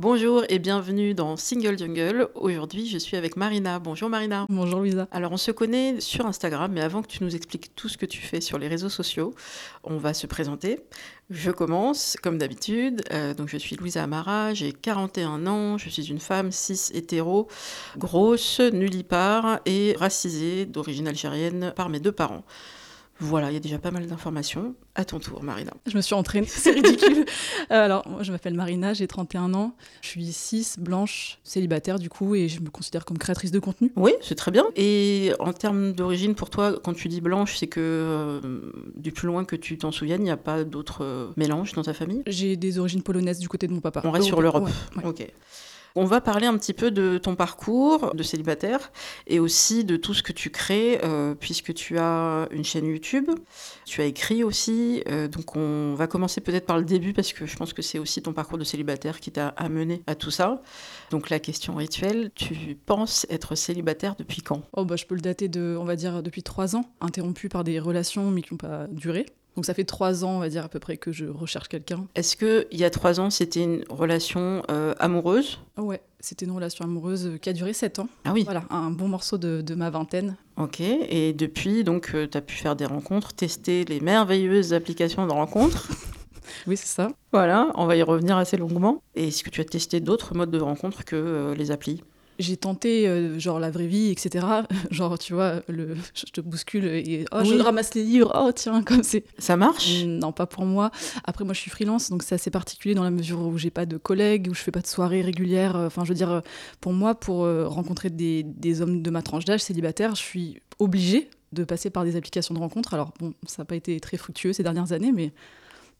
Bonjour et bienvenue dans Single Jungle. Aujourd'hui, je suis avec Marina. Bonjour Marina. Bonjour Louisa. Alors, on se connaît sur Instagram, mais avant que tu nous expliques tout ce que tu fais sur les réseaux sociaux, on va se présenter. Je commence, comme d'habitude. Euh, donc, je suis Louisa Amara, j'ai 41 ans, je suis une femme cis hétéro, grosse, nullipare et racisée d'origine algérienne par mes deux parents. Voilà, il y a déjà pas mal d'informations. À ton tour, Marina. Je me suis entraînée, c'est ridicule. Euh, alors, moi, je m'appelle Marina, j'ai 31 ans. Je suis cis, blanche, célibataire du coup, et je me considère comme créatrice de contenu. Oui, c'est très bien. Et en termes d'origine, pour toi, quand tu dis blanche, c'est que euh, du plus loin que tu t'en souviennes, il n'y a pas d'autres euh, mélanges dans ta famille? J'ai des origines polonaises du côté de mon papa. On reste sur l'Europe. Ouais, ouais. Ok. On va parler un petit peu de ton parcours de célibataire et aussi de tout ce que tu crées, euh, puisque tu as une chaîne YouTube, tu as écrit aussi. euh, donc on va commencer peut-être par le début, parce que je pense que c'est aussi ton parcours de célibataire qui t'a amené à tout ça. Donc la question rituelle, tu penses être célibataire depuis quand? Oh, bah, je peux le dater de, on va dire, depuis trois ans, interrompu par des relations, mais qui n'ont pas duré. Donc ça fait trois ans, on va dire, à peu près, que je recherche quelqu'un. Est-ce que il y a trois ans, c'était une relation euh, amoureuse? Ouais, c'était une relation amoureuse qui a duré sept ans. Ah oui. Voilà, un bon morceau de, de ma vingtaine. Ok, et depuis, donc, tu as pu faire des rencontres, tester les merveilleuses applications de rencontres. Oui, c'est ça. Voilà, on va y revenir assez longuement. Et est-ce que tu as testé d'autres modes de rencontre que euh, les applis? J'ai tenté, euh, genre, la vraie vie, etc. genre, tu vois, le, je te bouscule et oh, Oui. je ramasse les livres. Oh, tiens, comme c'est. Ça marche? Non, pas pour moi. Après, moi, je suis freelance, donc c'est assez particulier dans la mesure où j'ai pas de collègues, où je fais pas de soirées régulières. Enfin, je veux dire, pour moi, pour euh, rencontrer des, des hommes de ma tranche d'âge célibataire, je suis obligée de passer par des applications de rencontres. Alors, bon, ça n'a pas été très fructueux ces dernières années, mais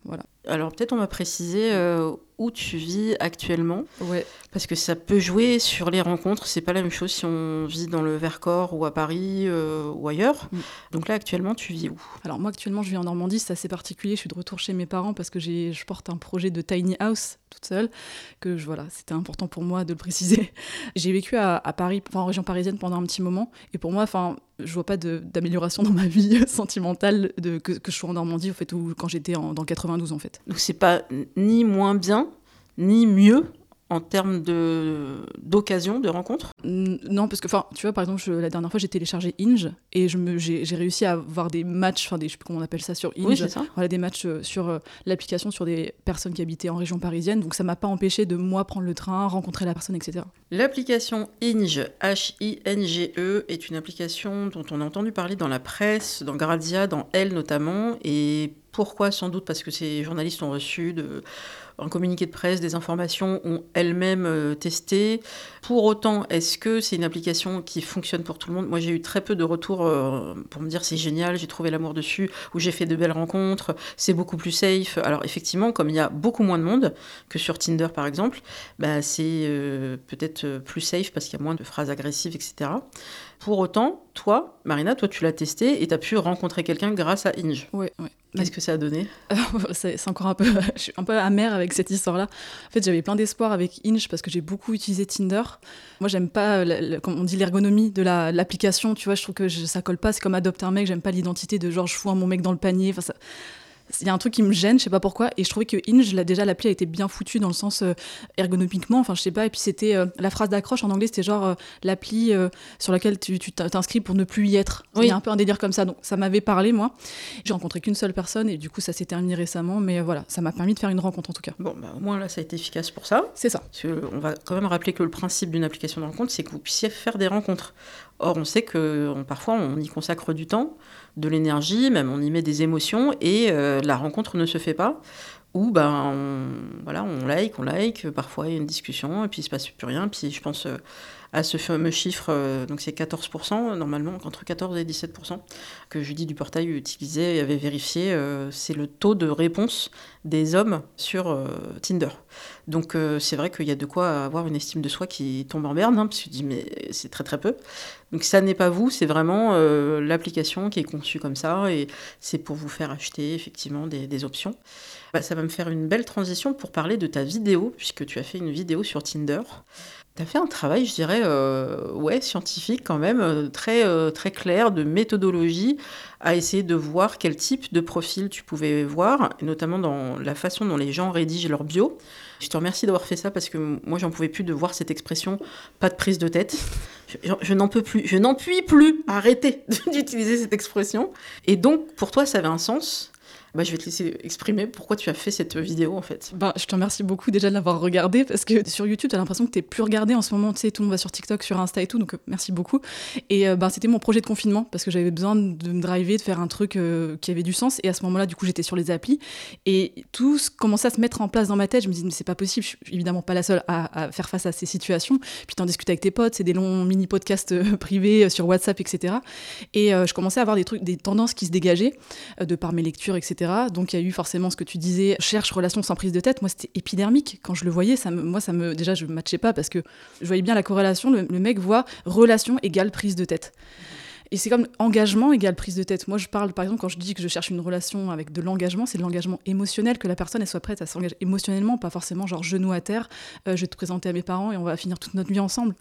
voilà. Alors peut-être on va préciser euh, où tu vis actuellement, Ouais. parce que ça peut jouer sur les rencontres. C'est pas la même chose si on vit dans le Vercors ou à Paris euh, ou ailleurs. Mm. Donc là actuellement tu vis où? Alors, moi, actuellement, je vis en Normandie, c'est assez particulier. Je suis de retour chez mes parents parce que j'ai, je porte un projet de tiny house toute seule, que je, voilà, c'était important pour moi de le préciser. J'ai vécu à, à Paris, enfin, en région parisienne pendant un petit moment, et pour moi, enfin, je vois pas d'amélioration dans ma vie sentimentale de, que, que je sois en Normandie, en fait, ou quand j'étais en- dans le 92, en fait. Donc c'est pas ni moins bien, ni mieux en termes de d'occasion de rencontre. Non, parce que, enfin, tu vois, par exemple, je- la dernière fois, j'ai téléchargé Inge, et je me, j'ai, réussi à avoir des matchs, enfin, des, je sais plus comment on appelle ça sur Inge. Oui, ça. voilà, des matchs euh, sur euh, l'application sur des personnes qui habitaient en région parisienne. Donc ça m'a pas empêché de moi prendre le train, rencontrer la personne, etc. L'application Inge, H-I-N-G-E, E, est une application dont on a entendu parler dans la presse, dans Grazia, dans Elle notamment. Et pourquoi Sans doute parce que ces journalistes ont reçu un communiqué de presse, des informations, ont elles-mêmes euh, testé. Pour autant, est-ce que c'est une application qui fonctionne pour tout le monde? Moi, j'ai eu très peu de retours euh, pour me dire c'est génial, j'ai trouvé l'amour dessus, ou j'ai fait de belles rencontres, c'est beaucoup plus safe. Alors effectivement, comme il y a beaucoup moins de monde que sur Tinder par exemple, bah, c'est euh, peut-être plus safe parce qu'il y a moins de phrases agressives, etc. Pour autant, toi, Marina, toi tu l'as testé et tu as pu rencontrer quelqu'un grâce à Inge. Ouais. Qu'est-ce que ça a donné? C'est encore un peu, je suis un peu amère avec cette histoire-là. En fait, j'avais plein d'espoir avec Inge parce que j'ai beaucoup utilisé Tinder. Moi, j'aime pas, comme on dit, l'ergonomie de la- l'application. Tu vois, je trouve que je- ça colle pas. C'est comme adopter un mec. J'aime pas l'identité de genre je fous un mon mec dans le panier. Enfin, ça, il y a un truc qui me gêne, je sais pas pourquoi, et je trouvais que Inge, là, déjà l'appli a été bien foutue dans le sens euh, ergonomiquement, enfin je sais pas, et puis c'était euh, la phrase d'accroche en anglais, c'était genre euh, l'appli sur laquelle tu t'inscris pour ne plus y être. Oui. Il y a un peu un délire comme ça, donc ça m'avait parlé moi. J'ai rencontré qu'une seule personne et du coup ça s'est terminé récemment, mais voilà, ça m'a permis de faire une rencontre en tout cas. Bon, bah, au moins là ça a été efficace pour ça. C'est ça. on va quand même rappeler que le principe d'une application de rencontre, c'est que vous puissiez faire des rencontres. Or, on sait que parfois on y consacre du temps, de l'énergie, même on y met des émotions, et euh, la rencontre ne se fait pas. Ou ben, on, voilà, on like, on like, parfois il y a une discussion, et puis il se passe plus rien. Puis je pense euh, à ce fameux chiffre, euh, donc c'est 14%, normalement entre 14 et 17%, que Judy du portail utilisait et avait vérifié, euh, c'est le taux de réponse des hommes sur Tinder. Donc c'est vrai qu'il y a de quoi avoir une estime de soi qui tombe en berne, hein, parce que je dis mais c'est très très peu. Donc ça n'est pas vous, c'est vraiment l'application qui est conçue comme ça, et c'est pour vous faire acheter effectivement des, options. Bah, ça va me faire une belle transition pour parler de ta vidéo, puisque tu as fait une vidéo sur Tinder. Tu as fait un travail, je dirais, euh, ouais, scientifique quand même, euh, très, euh, très clair, de méthodologie, à essayer de voir quel type de profil tu pouvais voir, notamment dans la façon dont les gens rédigent leur bio. Je te remercie d'avoir fait ça parce que moi, j'en pouvais plus de voir cette expression, pas de prise de tête. Je n'en peux plus, je n'en puis plus arrêter d'utiliser cette expression. Et donc, pour toi, ça avait un sens? Bah, je vais te laisser exprimer pourquoi tu as fait cette vidéo en fait. Bah, je te remercie beaucoup déjà de l'avoir regardée parce que sur YouTube, tu as l'impression que tu plus regardé en ce moment. Tu sais, tout le monde va sur TikTok, sur Insta et tout, donc euh, merci beaucoup. Et euh, bah, c'était mon projet de confinement parce que j'avais besoin de me driver, de faire un truc euh, qui avait du sens. Et à ce moment-là, du coup, j'étais sur les applis et tout commençait à se mettre en place dans ma tête. Je me disais, mais c'est pas possible, je suis évidemment pas la seule à, faire face à ces situations. Puis t'en discutes avec tes potes, c'est des longs mini-podcasts privés sur WhatsApp, etc. Et je commençais à avoir des trucs, des tendances qui se dégageaient de par mes lectures, etc. Donc il y a eu forcément ce que tu disais, cherche relation sans prise de tête. Moi, c'était épidermique. Quand je le voyais, ça moi, ça me, déjà, je ne matchais pas parce que je voyais bien la corrélation. Le, mec voit relation égale prise de tête. Et c'est comme engagement égale prise de tête. Moi, je parle, par exemple, quand je dis que je cherche une relation avec de l'engagement, c'est de l'engagement émotionnel, que la personne elle soit prête à s'engager émotionnellement, pas forcément genre genou à terre, euh, je vais te présenter à mes parents et on va finir toute notre vie ensemble.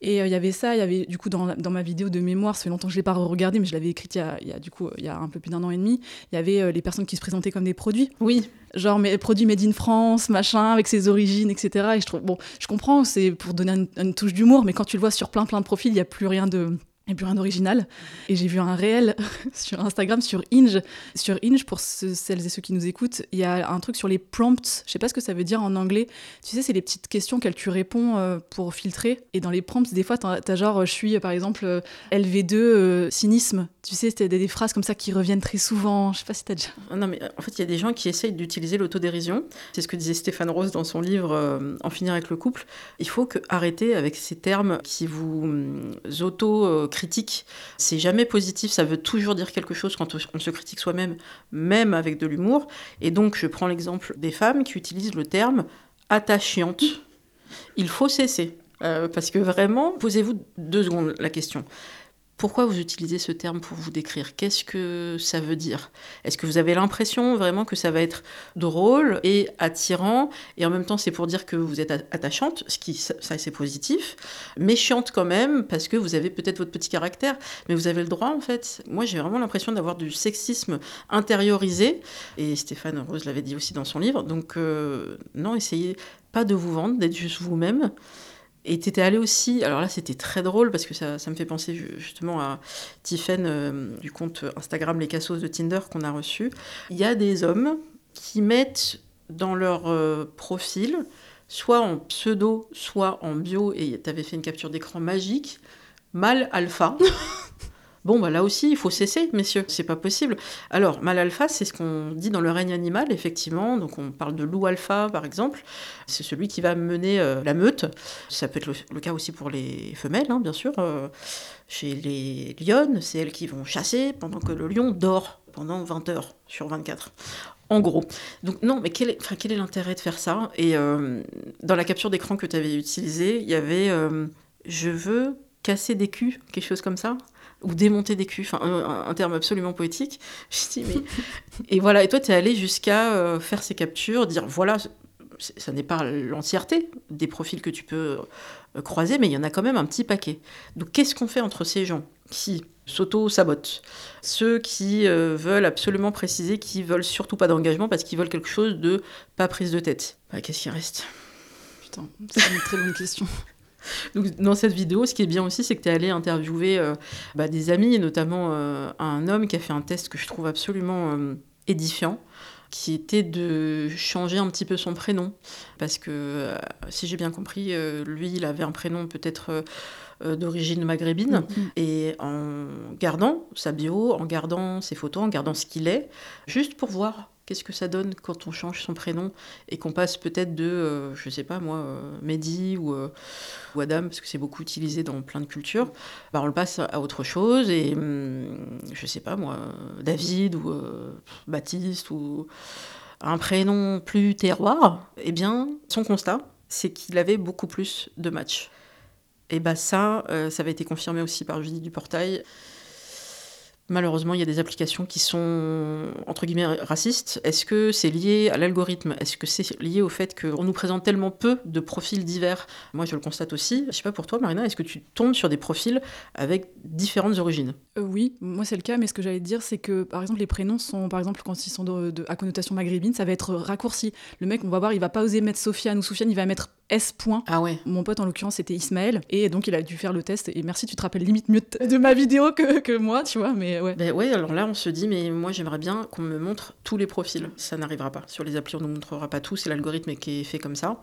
Et euh, il y avait ça, il y avait du coup dans, dans, ma vidéo de mémoire, ça fait longtemps que je ne l'ai pas regardé, mais je l'avais écrite il y, a, il y a, du coup il y a un peu plus d'un an et demi. Il y avait euh, les personnes qui se présentaient comme des produits. Oui. Genre mes produits made in France, machin, avec ses origines, etc. Et je trouve, bon, je comprends, c'est pour donner une, une touche d'humour, mais quand tu le vois sur plein plein de profils, il n'y a plus rien de et plus rien d'original. Et j'ai vu un réel sur Instagram, sur Inge. Sur Inge, pour celles et ceux qui nous écoutent, il y a un truc sur les prompts. Je sais pas ce que ça veut dire en anglais. Tu sais, c'est les petites questions qu'elles tu réponds euh, pour filtrer. Et dans les prompts, des fois, tu as, genre, je suis par exemple euh, LV2, euh, cynisme. Tu sais, c'était des, phrases comme ça qui reviennent très souvent. Je sais pas si tu as déjà. Ah non, mais en fait, il y a des gens qui essayent d'utiliser l'autodérision. C'est ce que disait Stéphane Rose dans son livre En finir avec le couple. Il faut que arrêter avec ces termes qui vous hum, auto critique, c'est jamais positif, ça veut toujours dire quelque chose quand on se critique soi-même, même avec de l'humour. Et donc, je prends l'exemple des femmes qui utilisent le terme attachante. Il faut cesser. Euh, parce que vraiment, posez-vous deux secondes la question. Pourquoi vous utilisez ce terme pour vous décrire? Qu'est-ce que ça veut dire? Est-ce que vous avez l'impression vraiment que ça va être drôle et attirant? Et en même temps c'est pour dire que vous êtes attachante, ce qui ça c'est positif, méchante quand même parce que vous avez peut-être votre petit caractère, mais vous avez le droit en fait. Moi j'ai vraiment l'impression d'avoir du sexisme intériorisé et Stéphane Rose l'avait dit aussi dans son livre. Donc euh, non, essayez pas de vous vendre, d'être juste vous-même. Et tu étais allé aussi, alors là c'était très drôle parce que ça, ça, me fait penser justement à Tiffen euh, du compte Instagram Les Cassos de Tinder qu'on a reçu. Il y a des hommes qui mettent dans leur euh, profil, soit en pseudo, soit en bio, et tu avais fait une capture d'écran magique, mal alpha. Bon, bah là aussi, il faut cesser, messieurs, c'est pas possible. Alors, mal alpha, c'est ce qu'on dit dans le règne animal, effectivement. Donc, on parle de loup alpha, par exemple. C'est celui qui va mener euh, la meute. Ça peut être le, cas aussi pour les femelles, hein, bien sûr. Euh, chez les lionnes, c'est elles qui vont chasser pendant que le lion dort pendant 20 heures sur 24 en gros. Donc non, mais quel est, enfin, quel est l'intérêt de faire ça? Et euh, dans la capture d'écran que tu avais utilisée, il y avait je veux casser des culs, quelque chose comme ça? Ou démonter des culs, un, terme absolument poétique. Je dis, mais... et voilà, et toi, tu es allé jusqu'à euh, faire ces captures, dire voilà, ça n'est pas l'entièreté des profils que tu peux euh, croisés, mais il y en a quand même un petit paquet. Donc qu'est-ce qu'on fait entre ces gens qui s'auto-sabotent Ceux qui euh, veulent absolument préciser qu'ils veulent surtout pas d'engagement parce qu'ils veulent quelque chose de pas prise de tête? Bah, qu'est-ce qui reste? Putain, c'est une très bonne question. Donc, dans cette vidéo, ce qui est bien aussi, c'est que tu es allé interviewer euh, bah, des amis, et notamment euh, un homme qui a fait un test que je trouve absolument euh, édifiant, qui était de changer un petit peu son prénom. Parce que, si j'ai bien compris, lui, il avait un prénom peut-être d'origine maghrébine. Mhm. Et en gardant sa bio, en gardant ses photos, en gardant ce qu'il est, juste pour voir Qu'est-ce que ça donne quand on change son prénom et qu'on passe peut-être de, euh, je sais pas moi, euh, Mehdi ou, euh, Adam, parce que c'est beaucoup utilisé dans plein de cultures, bah, on le passe à autre chose et hum, je sais pas moi, David ou euh, Baptiste ou un prénom plus terroir, eh bien, son constat, c'est qu'il avait beaucoup plus de matchs. Et bah ça, euh, ça avait été confirmé aussi par Julie du Portail. Malheureusement, il y a des applications qui sont entre guillemets racistes. Est-ce que c'est lié à l'algorithme? Est-ce que c'est lié au fait qu'on nous présente tellement peu de profils divers? Moi, je le constate aussi. Je sais pas pour toi, Marina, est-ce que tu tombes sur des profils avec différentes origines? Euh, oui, moi c'est le cas, mais ce que j'allais dire, c'est que par exemple, les prénoms sont, par exemple, quand ils sont à connotation maghrébine, ça va être raccourci. Le mec, on va voir, il va pas oser mettre Sofiane ou Soufiane, il va mettre S. point. Ah ouais. Mon pote, en l'occurrence, c'était Ismaël, et donc il a dû faire le test. Et merci, tu te rappelles limite mieux de ma vidéo que, que moi, tu vois, mais ouais. Ben ouais, alors là, on se dit, mais moi, j'aimerais bien qu'on me montre tous les profils. Ça n'arrivera pas. Sur les applis, on ne nous montrera pas tout. C'est l'algorithme qui est fait comme ça.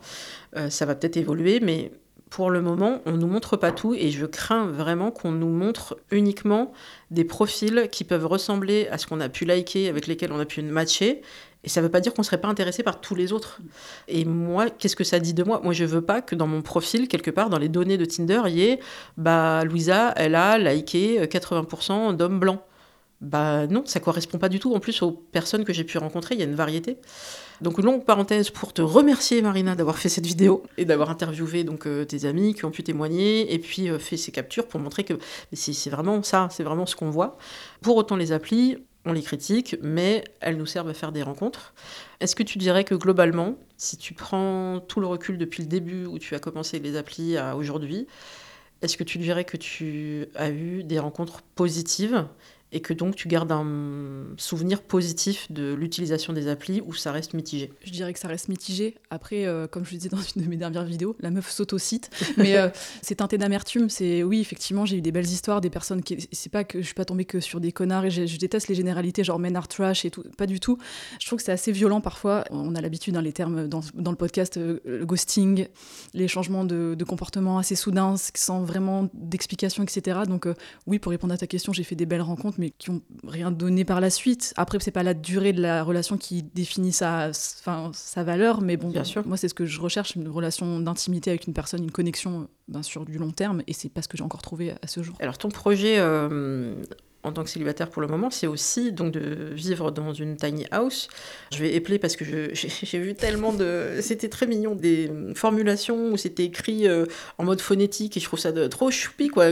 Euh, ça va peut-être évoluer, mais pour le moment, on ne nous montre pas tout. Et je crains vraiment qu'on nous montre uniquement des profils qui peuvent ressembler à ce qu'on a pu liker, avec lesquels on a pu matcher. Et ça ne veut pas dire qu'on ne serait pas intéressé par tous les autres. Et moi, qu'est-ce que ça dit de moi? Moi, je veux pas que dans mon profil, quelque part, dans les données de Tinder, il y ait bah, Louisa, elle a liké euh, 80% d'hommes blancs. Bah non, ça correspond pas du tout en plus aux personnes que j'ai pu rencontrer, il y a une variété. Donc longue parenthèse pour te remercier Marina d'avoir fait cette vidéo et d'avoir interviewé donc euh, tes amis qui ont pu témoigner et puis euh, fait ces captures pour montrer que c'est vraiment ça, c'est vraiment ce qu'on voit. Pour autant les applis, on les critique, mais elles nous servent à faire des rencontres. Est-ce que tu dirais que globalement, si tu prends tout le recul depuis le début où tu as commencé les applis à aujourd'hui, est-ce que tu dirais que tu as eu des rencontres positives et que donc tu gardes un souvenir positif de l'utilisation des applis ou ça reste mitigé? Je dirais que ça reste mitigé. Après, euh, comme je le disais dans une de mes dernières vidéos, la meuf s'auto-cite. Mais euh, c'est teinté d'amertume. C'est oui, effectivement, j'ai eu des belles histoires, des personnes qui. C'est pas que je suis pas tombée que sur des connards et je déteste les généralités, genre men are trash et tout. Pas du tout. Je trouve que c'est assez violent parfois. On a l'habitude, dans les termes dans, dans le podcast, euh, le ghosting, les changements de, de comportement assez soudains, sans vraiment d'explication, etc. Donc euh, oui, pour répondre à ta question, j'ai fait des belles rencontres, mais qui ont rien donné par la suite. Après, c'est pas la durée de la relation qui définit sa, enfin, sa valeur, mais bon, Bien sûr. moi, c'est ce que je recherche, une relation d'intimité avec une personne, une connexion ben, sur du long terme, et c'est pas ce que j'ai encore trouvé à ce jour. Alors ton projet euh, en tant que célibataire pour le moment, c'est aussi donc de vivre dans une tiny house. Je vais épeler parce que j'ai vu tellement de... C'était très mignon, des formulations où c'était écrit euh, en mode phonétique et je trouve ça de- trop choupi quoi.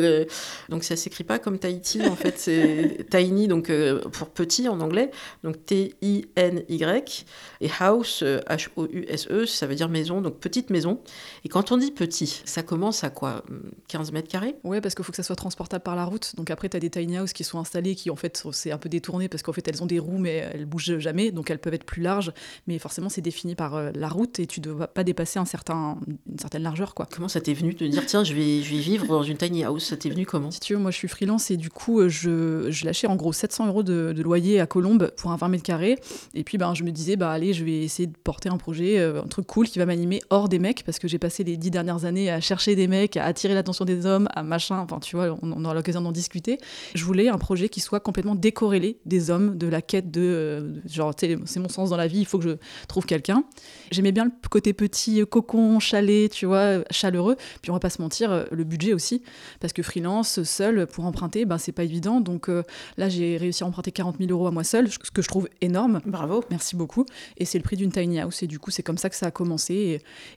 Donc ça s'écrit pas comme Tahiti en fait, c'est tiny donc euh, pour petit en anglais, donc T-I-N-Y et house, euh, H-O-U-S-E, ça veut dire maison, donc petite maison. Et quand on dit petit, ça commence à quoi 15 mètres carrés? Ouais, parce qu'il faut que ça soit transportable par la route. Donc après, tu as des tiny houses qui sont installées, qui en fait, c'est un peu détourné parce qu'en fait, elles ont des roues, mais elles bougent jamais, donc elles peuvent être plus larges. Mais forcément, c'est défini par euh, la route et tu ne dois pas dépasser un certain, une certaine largeur, quoi. Comment ça t'est venu de dire tiens je vais, je vais vivre dans une tiny house? Ça t'est venu comment? Si tu veux, moi je suis freelance et du coup, euh, je, je lâchais en gros 700 euros de, de loyer à Colombes pour un 20 mètres carrés. Et puis ben, je me disais, bah allez, je vais essayer de porter un projet, euh, un truc cool qui va m'animer hors des mecs parce que j'ai passé les dix dernières années à chercher des mecs, à attirer l'attention des hommes, à machin. Enfin, tu vois, on, on aura l'occasion d'en discuter. Je voulais un projet qui soit complètement décorrélé des hommes, de la quête de. euh, de- genre, c'est mon sens dans la vie, il faut que je trouve quelqu'un. J'aimais bien le côté petit, cocon, chalet, tu vois, chaleureux. Puis on va pas se mentir, euh, le budget aussi parce que freelance, seul, pour emprunter, ben, c'est pas évident. Donc euh, là, j'ai réussi à emprunter 40 000 euros à moi seule, ce que je trouve énorme. Bravo. Merci beaucoup. Et c'est le prix d'une tiny house. Et du coup, c'est comme ça que ça a commencé.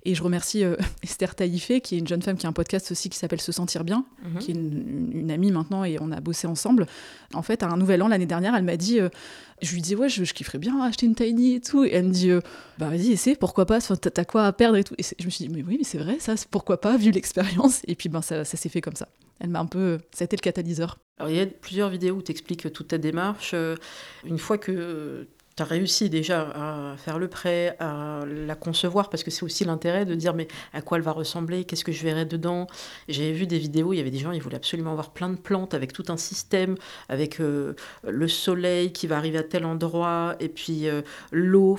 Et, et je remercie euh, Esther Taïfé, qui est une jeune femme qui a un podcast aussi qui s'appelle Se sentir bien, Mhm. qui est une, une amie maintenant, et on a bossé ensemble. En fait, à un nouvel an l'année dernière, elle m'a dit, je lui dis ouais, je, kifferais bien acheter une tiny et tout. Et elle me dit bah vas-y, essaie, pourquoi pas, t'as quoi à perdre et tout. Et je me suis dit mais oui, mais c'est vrai, ça, pourquoi pas, vu l'expérience. Et puis ben ça, ça s'est fait comme ça. Elle m'a un peu, ça a été le catalyseur. Alors il y a plusieurs vidéos où tu expliques toute ta démarche. Une fois que réussi déjà à faire le prêt, à la concevoir, parce que c'est aussi l'intérêt de dire mais à quoi elle va ressembler, qu'est-ce que je verrai dedans? J'avais vu des vidéos, il y avait des gens, ils voulaient absolument avoir plein de plantes avec tout un système, avec euh, le soleil qui va arriver à tel endroit, et puis euh, l'eau.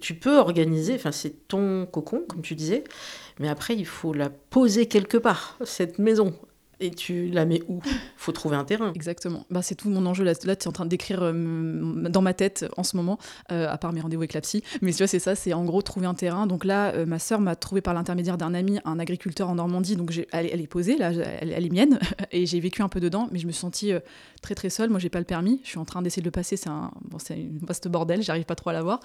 Tu peux organiser, enfin, c'est ton cocon, comme tu disais, mais après, il faut la poser quelque part, cette maison. Et tu la mets où? Faut trouver un terrain. Exactement. Bah, c'est tout mon enjeu. Là, là tu es en train de décrire euh, dans ma tête en ce moment, euh, à part mes rendez-vous avec la psy. Mais tu vois, c'est ça, c'est en gros trouver un terrain. Donc là, euh, ma sœur m'a trouvé par l'intermédiaire d'un ami, un agriculteur en Normandie. Donc elle, est posée, là, elle, est mienne. Et j'ai vécu un peu dedans, mais je me suis sentie très très seule. Moi, j'ai pas le permis. Je suis en train d'essayer de le passer. C'est un, bon, une vaste bordel. J'arrive pas trop à l'avoir.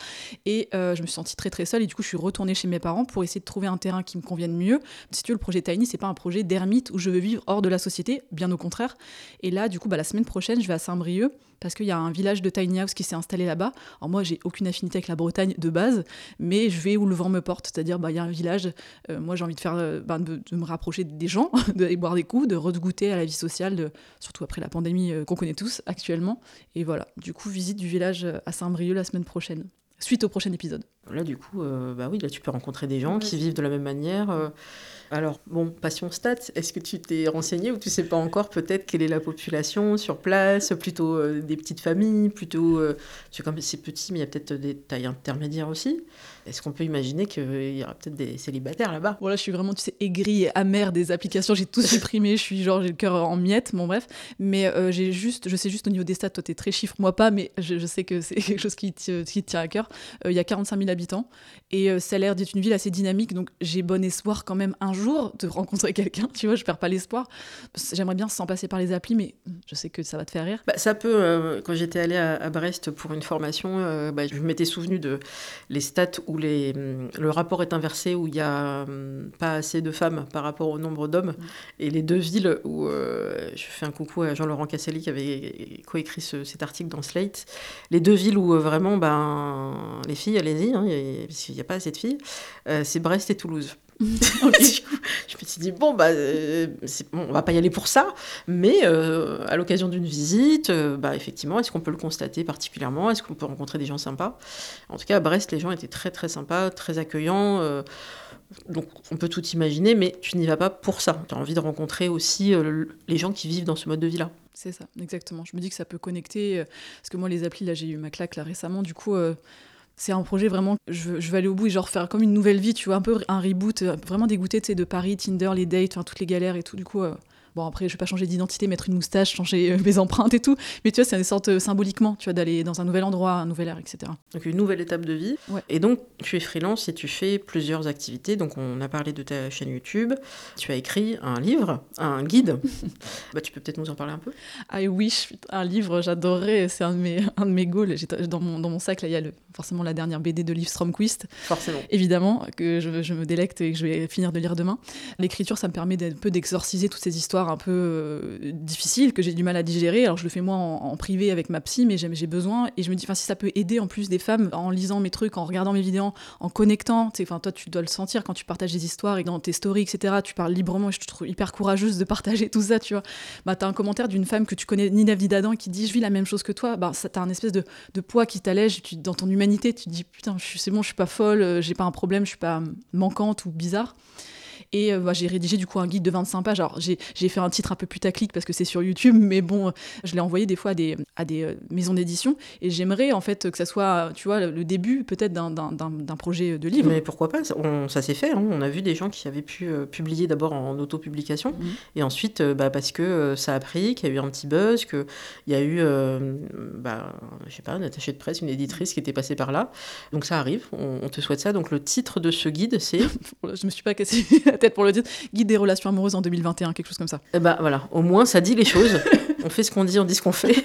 Et je me suis sentie très très seule. Et du coup, je suis retournée chez mes parents pour essayer de trouver un terrain qui me convienne mieux. Si tu veux, le projet Tiny, c'est pas un projet d'ermite où je veux vivre hors de la société, bien au contraire. Et là, du coup, bah, la semaine prochaine, je vais à Saint-Brieuc parce qu'il y a un village de tiny house qui s'est installé là-bas. Alors moi, j'ai aucune affinité avec la Bretagne de base, mais je vais où le vent me porte, c'est-à-dire bah il y a un village. Euh, moi, j'ai envie de faire, euh, bah, de, me rapprocher des gens, d'aller boire des coups, de regoûter à la vie sociale, surtout après la pandémie euh, qu'on connaît tous actuellement. Et voilà. Du coup, visite du village à Saint-Brieuc la semaine prochaine suite au prochain épisode. Là, du coup, bah oui, là, tu peux rencontrer des gens qui vivent de la même manière. Alors, bon, Passion Stats, est-ce que tu t'es renseigné ou tu sais pas encore peut-être quelle est la population sur place Plutôt euh, des petites familles, plutôt. Euh, comme c'est petit, mais il y a peut-être des tailles intermédiaires aussi. Est-ce qu'on peut imaginer qu'il y aura peut-être des célibataires là-bas? Voilà, je suis vraiment, tu sais, aigrie et amère des applications. J'ai tout supprimé. je suis genre, j'ai le cœur en miettes, bon bref. Mais euh, j'ai juste, je sais juste au niveau des stats, toi, tu es très chiffre, moi pas, mais je, sais que c'est quelque chose qui te, qui tient à cœur. Il y a 45 000 habitants et ça a l'air d'être une ville assez dynamique, donc j'ai bon espoir quand même un jour de rencontrer quelqu'un, tu vois, je perds pas l'espoir. J'aimerais bien s'en passer par les applis, mais je sais que ça va te faire rire. Bah, ça peut, euh, quand j'étais allée à, Brest pour une formation, euh, bah, je m'étais souvenu de les stats où les, mm, le rapport est inversé, où il n'y a mm, pas assez de femmes par rapport au nombre d'hommes. Mm. Et les deux villes où euh, je fais un coucou à Jean-Laurent Casselli qui avait coécrit cet article dans Slate, les deux villes où vraiment, ben, les filles, allez-y, hein, il n'y a pas assez de filles, c'est Brest et Toulouse. je me suis dit, bon, bah, euh, bon, on va pas y aller pour ça, mais euh, à l'occasion d'une visite, euh, bah, effectivement, est-ce qu'on peut le constater particulièrement? Est-ce qu'on peut rencontrer des gens sympas? En tout cas, à Brest, les gens étaient très, très sympas, très accueillants. donc, on peut tout imaginer, mais tu n'y vas pas pour ça. Tu as envie de rencontrer aussi les gens qui vivent dans ce mode de vie-là. C'est ça, exactement. Je me dis que ça peut connecter. parce que moi, les applis, là, j'ai eu ma claque là récemment. Du coup, c'est un projet vraiment, je, je, vais aller au bout et genre faire comme une nouvelle vie, tu vois, un peu un reboot, euh, vraiment dégoûté, de Paris, Tinder, les dates, enfin, toutes les galères et tout. Du coup, euh, Bon, après, je vais pas changer d'identité, mettre une moustache, changer euh, mes empreintes et tout. Mais tu vois, c'est une sorte euh, symboliquement, tu vois, d'aller dans un nouvel endroit, un nouvel air, etc. Donc, une nouvelle étape de vie. Et donc, tu es freelance et tu fais plusieurs activités. Donc, on a parlé de ta chaîne YouTube. Tu as écrit un livre, un guide. bah, tu peux peut-être nous en parler un peu? Ah oui, un livre, j'adorerais. C'est un, de mes, un de mes goals. Dans mon, dans mon sac, là, il y a le, forcément la dernière BD de Liv Stromquist. Forcément. Évidemment, que je, je, me délecte et que je vais finir de lire demain. L'écriture, ça me permet d'un peu d'exorciser toutes ces histoires un peu euh, difficiles que j'ai du mal à digérer. Alors je le fais moi en, privé avec ma psy, mais j'ai besoin. Et je me dis, si ça peut aider en plus des femmes en lisant mes trucs, en regardant mes vidéos, en connectant, enfin toi tu dois le sentir quand tu partages des histoires et dans tes stories, etc. Tu parles librement. Et je te trouve hyper courageuse de partager tout ça, tu vois. Bah t'as un commentaire d'une femme que tu connais, Nina Vidadin, qui dit, je vis la même chose que toi. Bah ça t'as un espèce de, poids qui t'allège dans ton humanité. Tu te dis, putain, c'est bon, je suis pas folle, euh, j'ai pas un problème, je suis pas manquante ou bizarre. Et euh, bah, j'ai rédigé du coup un guide de 25 pages. Alors j'ai fait un titre un peu putaclic parce que c'est sur YouTube, mais bon, je l'ai envoyé des fois à des, à des euh, maisons d'édition. Et j'aimerais en fait que ça soit, tu vois, le début peut-être d'un projet de livre. Mais pourquoi pas Ça, s'est fait. Hein. On a vu des gens qui avaient pu euh, publier d'abord en autopublication mmh. et ensuite bah, parce que ça a pris, qu'il y a eu un petit buzz, qu'il y a eu, bah, je sais pas, un attaché de presse, une éditrice qui était passée par là. Donc ça arrive. On, on te souhaite ça. Donc le titre de ce guide, c'est. je me suis pas cassé peut-être pour le dire, guide des relations amoureuses en 2021, quelque chose comme ça. Et eh bah ben, voilà, au moins ça dit les choses. on fait ce qu'on dit, on dit ce qu'on fait.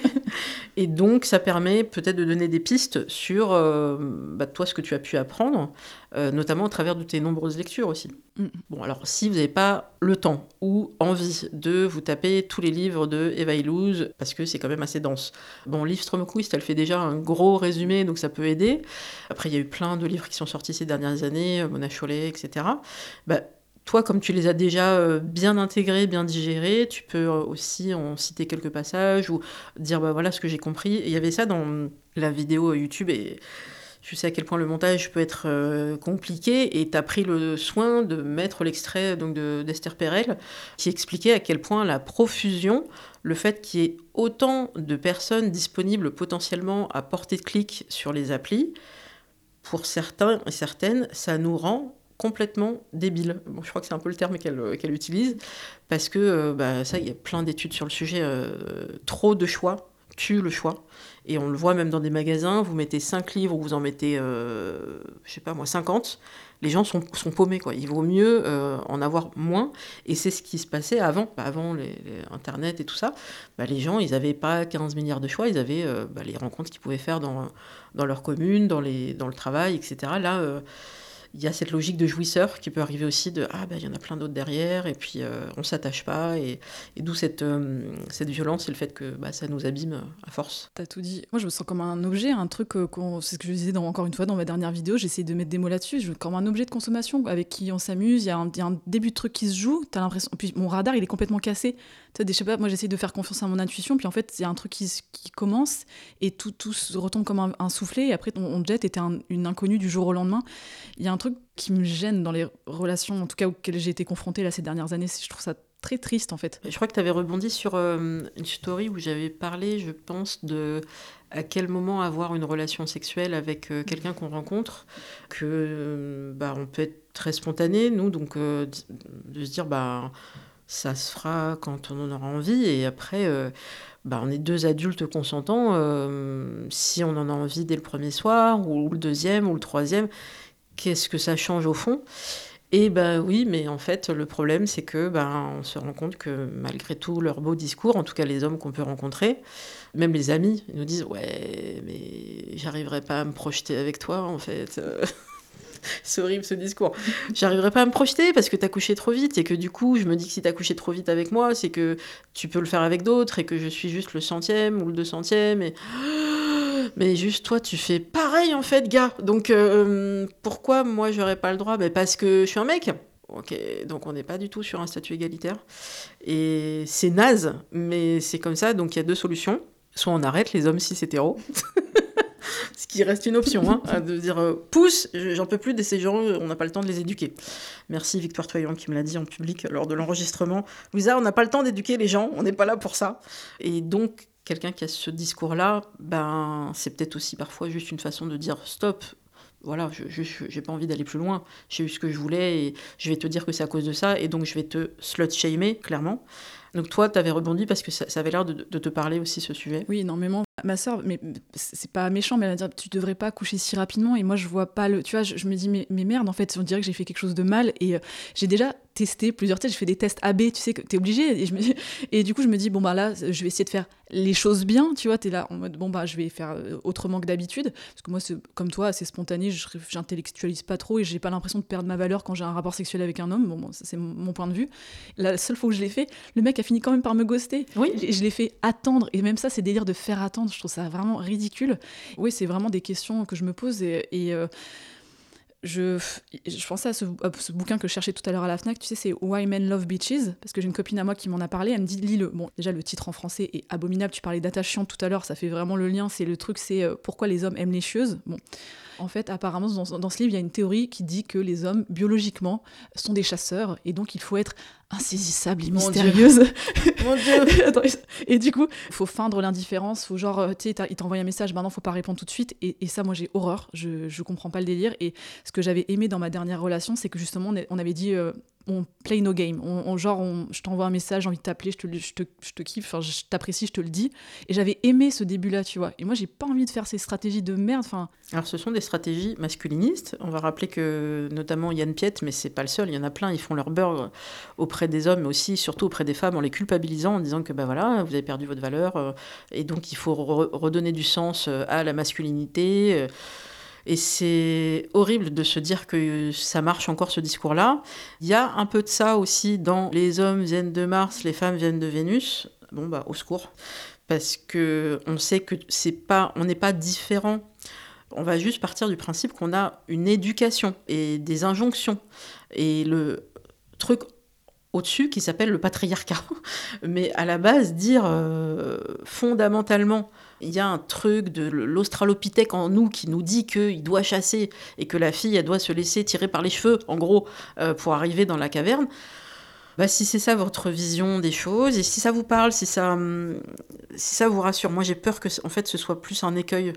Et donc, ça permet peut-être de donner des pistes sur euh, bah, toi, ce que tu as pu apprendre, euh, notamment à travers de tes nombreuses lectures aussi. Mm. Bon, alors, si vous n'avez pas le temps ou envie de vous taper tous les livres de Eva Illouz, parce que c'est quand même assez dense. Bon, Liv Stromquist, elle fait déjà un gros résumé, donc ça peut aider. Après, il y a eu plein de livres qui sont sortis ces dernières années, Mona Chollet, etc. Bah, toi, comme tu les as déjà euh, bien intégrés, bien digérés, tu peux euh, aussi en citer quelques passages ou dire bah voilà ce que j'ai compris. il y avait ça dans la vidéo YouTube et je sais à quel point le montage peut être euh, compliqué et tu as pris le soin de mettre l'extrait d'Esther Perel qui expliquait à quel point la profusion, le fait qu'il y ait autant de personnes disponibles potentiellement à portée de clic sur les applis, pour certains et certaines, ça nous rend complètement débile. Bon, je crois que c'est un peu le terme qu'elle euh, utilise, parce que euh, bah, ça, il y a plein d'études sur le sujet. Euh, trop de choix tue le choix. Et on le voit même dans des magasins, vous mettez 5 livres ou vous en mettez, je sais pas moi, 50, les gens sont, sont paumés. Quoi. Il vaut mieux en avoir moins. Et c'est ce qui se passait avant, bah, avant les, Internet et tout ça. Bah, les gens, ils n'avaient pas 15 milliards de choix, ils avaient bah, les rencontres qu'ils pouvaient faire dans, dans leur commune, dans, les, dans le travail, etc. Là, il y a cette logique de jouisseur qui peut arriver aussi de ah ben il y en a plein d'autres derrière et puis euh, on s'attache pas et, d'où cette, euh, cette violence et le fait que bah, ça nous abîme à force. T'as tout dit. Moi je me sens comme un objet, un truc euh, c'est ce que je disais encore une fois dans ma dernière vidéo, j'essaie de mettre des mots là-dessus, je, comme un objet de consommation avec qui on s'amuse, il y, a un début de truc qui se joue, t'as l'impression puis mon radar il est complètement cassé. Tu sais, je sais pas, moi j'essaie de faire confiance à mon intuition puis en fait il y a un truc qui, commence et tout, tout retombe comme un, soufflet et après on, on jette et t'es une inconnue du jour au lendemain. Il y a un qui me gêne dans les relations, en tout cas auxquelles j'ai été confrontée là, ces dernières années. Je trouve ça très triste en fait. Je crois que tu avais rebondi sur euh, une story où j'avais parlé, je pense, de à quel moment avoir une relation sexuelle avec euh, quelqu'un qu'on rencontre, que euh, bah, on peut être très spontané, nous, donc de se dire bah ça se fera quand on en aura envie et après bah, on est deux adultes consentants si on en a envie dès le premier soir ou le deuxième ou le troisième qu'est-ce que ça change au fond et ben oui, mais en fait, le problème, c'est que ben, on se rend compte que malgré tout leur beau discours, en tout cas les hommes qu'on peut rencontrer, même les amis, ils nous disent Ouais, mais j'arriverai pas à me projeter avec toi, en fait. c'est horrible ce discours. J'arriverai pas à me projeter parce que t'as couché trop vite et que du coup, je me dis que si t'as couché trop vite avec moi, c'est que tu peux le faire avec d'autres et que je suis juste le centième ou le deux centième et mais juste toi, tu fais pareil en fait, gars. Donc euh, pourquoi moi j'aurais pas le droit? Ben, Parce que je suis un mec. Ok, donc on n'est pas du tout sur un statut égalitaire. Et c'est naze, mais c'est comme ça. Donc il y a deux solutions. Soit on arrête les hommes cis hétéros. Ce qui reste une option, hein, de dire euh, pousse, j'en peux plus de ces gens, on n'a pas le temps de les éduquer. Merci Victoire Toyon qui me l'a dit en public lors de l'enregistrement. Louisa, on n'a pas le temps d'éduquer les gens, on n'est pas là pour ça. Et donc, quelqu'un qui a ce discours-là, ben, c'est peut-être aussi parfois juste une façon de dire stop. Voilà, je n'ai pas envie d'aller plus loin. J'ai eu ce que je voulais et je vais te dire que c'est à cause de ça et donc je vais te slut shamer, clairement. Donc toi, tu avais rebondi parce que ça, avait l'air de, de, te parler aussi ce sujet? Oui, énormément ma soeur, mais c'est pas méchant, mais elle va dire tu devrais pas coucher si rapidement. Et moi, je vois pas le. Tu vois, je, me dis mais, mais, merde, en fait, on dirait que j'ai fait quelque chose de mal. Et euh, j'ai déjà testé plusieurs tests. J'ai fait des tests AB, tu sais, que t'es obligé. Et, je me et du coup, je me dis bon, bah là, je vais essayer de faire les choses bien. Tu vois, t'es là en mode bon, bah, je vais faire euh, autrement que d'habitude. Parce que moi, comme toi, c'est spontané, j'intellectualise pas trop et j'ai pas l'impression de perdre ma valeur quand j'ai un rapport sexuel avec un homme. Bon, bon c'est mon point de vue. La seule fois où je l'ai fait, le mec a fini quand même par me ghoster. Oui. Je, je l'ai fait attendre. Et même ça, c'est délire de faire attendre je trouve ça vraiment ridicule. Oui, c'est vraiment des questions que je me pose et, euh, je, pensais à ce, bouquin que je cherchais tout à l'heure à la FNAC, tu sais, c'est Why Men Love Beaches, parce que j'ai une copine à moi qui m'en a parlé, elle me dit, lis-le. Bon, déjà, le titre en français est abominable, tu parlais d'attachement tout à l'heure, ça fait vraiment le lien, c'est le truc, c'est euh, pourquoi les hommes aiment les chieuses. Bon, en fait, apparemment, dans, dans, ce livre, il y a une théorie qui dit que les hommes, biologiquement, sont des chasseurs, et donc il faut être insaisissable et mystérieuse. Mon Dieu. et du coup, il faut feindre l'indifférence, faut genre, euh, tu sais, il t'envoie un message, maintenant, faut pas répondre tout de suite, et, et ça, moi, j'ai horreur, je, je comprends pas le délire, et ce que j'avais aimé dans ma dernière relation, c'est que justement, on avait dit... Euh, on play no game. On, genre, je t'envoie un message, j'ai envie de t'appeler, je te, je, te, je te kiffe, enfin, je t'apprécie, je te le dis. Et j'avais aimé ce début-là, tu vois. Et moi, j'ai pas envie de faire ces stratégies de merde. Alors, ce sont des stratégies masculinistes. On va rappeler que, notamment Yann Piette, mais c'est pas le seul, il y en a plein, ils font leur beurre auprès des hommes, mais aussi, surtout auprès des femmes, en les culpabilisant, en disant que, bah voilà, vous avez perdu votre valeur, euh, et donc il faut redonner du sens euh, à la masculinité. Euh, et c'est horrible de se dire que ça marche encore ce discours-là. Il y a un peu de ça aussi dans les hommes viennent de Mars, les femmes viennent de Vénus. Bon bah au secours, parce que on sait que c'est pas, on n'est pas différent. On va juste partir du principe qu'on a une éducation et des injonctions. Et le truc au-dessus qui s'appelle le patriarcat. Mais à la base, dire euh, fondamentalement il y a un truc de l'australopithèque en nous qui nous dit qu'il doit chasser et que la fille, elle doit se laisser tirer par les cheveux, en gros, euh, pour arriver dans la caverne. Bah, si c'est ça votre vision des choses, et si ça vous parle, si ça, hum, si ça vous rassure, moi j'ai peur que en fait ce soit plus un écueil,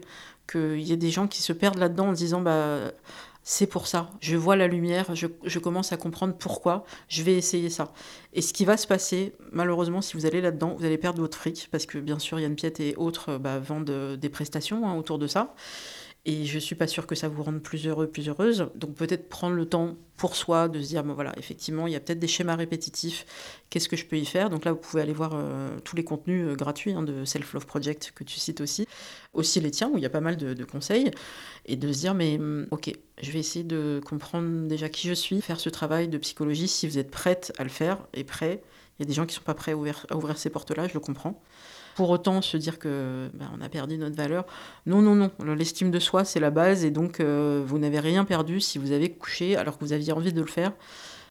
qu'il y ait des gens qui se perdent là-dedans en disant bah c'est pour ça. Je vois la lumière, je, commence à comprendre pourquoi, je vais essayer ça. Et ce qui va se passer, malheureusement, si vous allez là-dedans, vous allez perdre votre fric, parce que bien sûr, Yann Piette et autres bah, vendent des prestations hein, autour de ça. Et je suis pas sûre que ça vous rende plus heureux, plus heureuse. Donc peut-être prendre le temps pour soi de se dire, bon, voilà, effectivement, il y a peut-être des schémas répétitifs. Qu'est-ce que je peux y faire? Donc là, vous pouvez aller voir euh, tous les contenus euh, gratuits hein, de Self Love Project que tu cites aussi, aussi les tiens où il y a pas mal de, conseils, et de se dire, mais hum, ok, je vais essayer de comprendre déjà qui je suis, faire ce travail de psychologie si vous êtes prête à le faire et prêt. Il y a des gens qui sont pas prêts à ouvrir ces portes-là, je le comprends pour autant se dire que ben, on a perdu notre valeur. Non, non, non. L'estime de soi, c'est la base et donc euh, vous n'avez rien perdu si vous avez couché alors que vous aviez envie de le faire.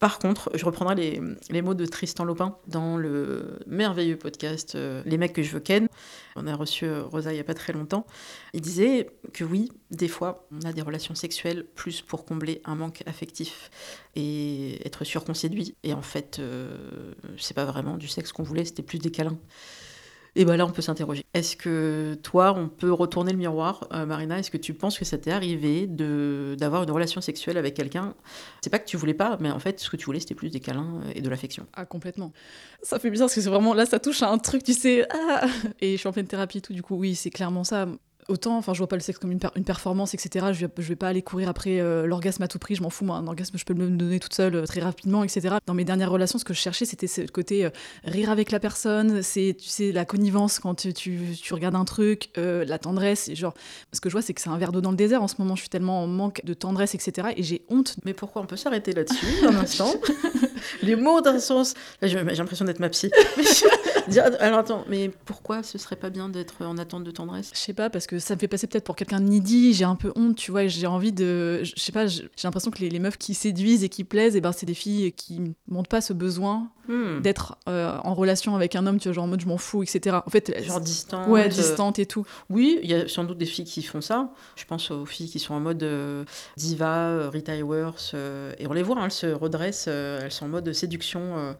Par contre, je reprendrai les, mots de Tristan Lopin dans le merveilleux podcast euh, Les mecs que je veux ken. On a reçu euh, Rosa il n'y a pas très longtemps. Il disait que oui, des fois, on a des relations sexuelles plus pour combler un manque affectif et être sûr qu'on séduit. Et en fait, c'est pas vraiment du sexe qu'on voulait, c'était plus des câlins. Et bien là, on peut s'interroger. Est-ce que toi, on peut retourner le miroir, euh, Marina? Est-ce que tu penses que ça t'est arrivé de, d'avoir une relation sexuelle avec quelqu'un? C'est pas que tu voulais pas, mais en fait, ce que tu voulais, c'était plus des câlins et de l'affection. Ah, complètement. Ça fait bizarre parce que c'est vraiment là, ça touche à un truc, tu sais. Ah et je suis en pleine thérapie, tout. Du coup, oui, c'est clairement ça autant, enfin, je vois pas le sexe comme une, une performance, etc. Je vais, je vais pas aller courir après euh, l'orgasme à tout prix. Je m'en fous, moi. Un orgasme, je peux me donner toute seule euh, très rapidement, etc. Dans mes dernières relations, ce que je cherchais, c'était ce côté euh, rire avec la personne. C'est, tu sais, la connivence quand tu, tu, regardes un truc, la tendresse. genre, ce que je vois, c'est que c'est un verre d'eau dans le désert. En ce moment, je suis tellement en manque de tendresse, etc. Et j'ai honte. Mais pourquoi on peut s'arrêter là-dessus un instant? Les mots d'un sens. j'ai l'impression d'être ma psy. alors attends, mais pourquoi ce serait pas bien d'être en attente de tendresse? Je sais pas, parce que ça me fait passer peut-être pour quelqu'un de needy, j'ai un peu honte, tu vois, j'ai envie de. Je sais pas, j'ai l'impression que les, meufs qui séduisent et qui plaisent, et eh ben, c'est des filles qui montrent pas ce besoin hmm. d'être euh, en relation avec un homme, tu vois, genre en mode je m'en fous, etc. En fait, genre distante. Ouais, distante et tout. Oui, il y a sans doute des filles qui font ça. Je pense aux filles qui sont en mode euh, diva, euh, Rita Hayworth, et on les voit, hein, elles se redressent, elles sont en mode séduction